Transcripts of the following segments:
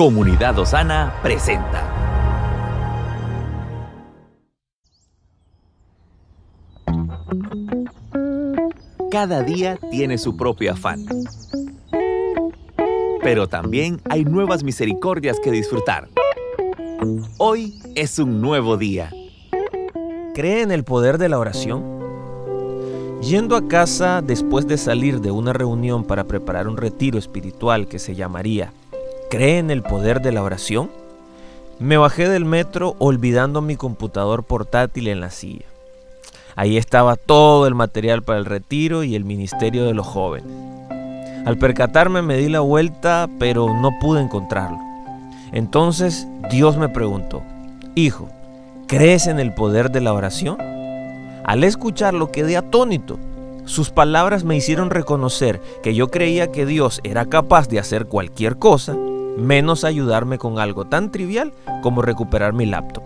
Comunidad Osana presenta. Cada día tiene su propio afán. Pero también hay nuevas misericordias que disfrutar. Hoy es un nuevo día. ¿Cree en el poder de la oración? Yendo a casa después de salir de una reunión para preparar un retiro espiritual que se llamaría ¿Cree en el poder de la oración? Me bajé del metro olvidando mi computador portátil en la silla. Ahí estaba todo el material para el retiro y el ministerio de los jóvenes. Al percatarme me di la vuelta, pero no pude encontrarlo. Entonces Dios me preguntó, Hijo, ¿crees en el poder de la oración? Al escucharlo quedé atónito. Sus palabras me hicieron reconocer que yo creía que Dios era capaz de hacer cualquier cosa, menos ayudarme con algo tan trivial como recuperar mi laptop.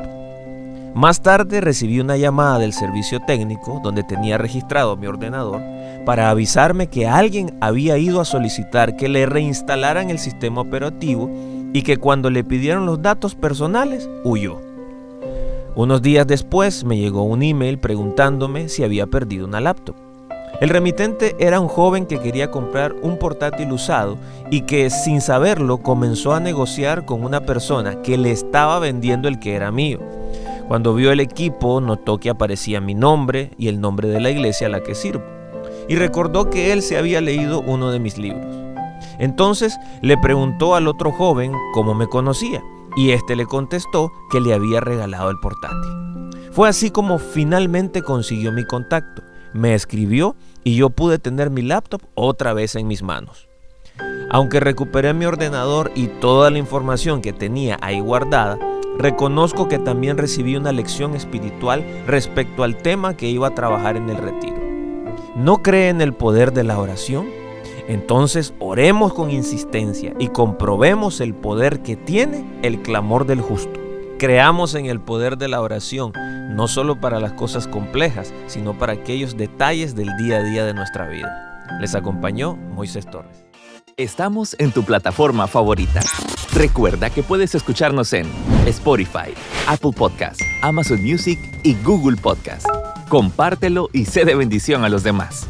Más tarde recibí una llamada del servicio técnico donde tenía registrado mi ordenador para avisarme que alguien había ido a solicitar que le reinstalaran el sistema operativo y que cuando le pidieron los datos personales huyó. Unos días después me llegó un email preguntándome si había perdido una laptop. El remitente era un joven que quería comprar un portátil usado y que sin saberlo comenzó a negociar con una persona que le estaba vendiendo el que era mío. Cuando vio el equipo notó que aparecía mi nombre y el nombre de la iglesia a la que sirvo. Y recordó que él se había leído uno de mis libros. Entonces le preguntó al otro joven cómo me conocía y éste le contestó que le había regalado el portátil. Fue así como finalmente consiguió mi contacto, me escribió y yo pude tener mi laptop otra vez en mis manos. Aunque recuperé mi ordenador y toda la información que tenía ahí guardada, reconozco que también recibí una lección espiritual respecto al tema que iba a trabajar en el retiro. ¿No cree en el poder de la oración? Entonces oremos con insistencia y comprobemos el poder que tiene el clamor del justo. Creamos en el poder de la oración, no solo para las cosas complejas, sino para aquellos detalles del día a día de nuestra vida. Les acompañó Moisés Torres. Estamos en tu plataforma favorita. Recuerda que puedes escucharnos en Spotify, Apple Podcast, Amazon Music y Google Podcast. Compártelo y sé de bendición a los demás.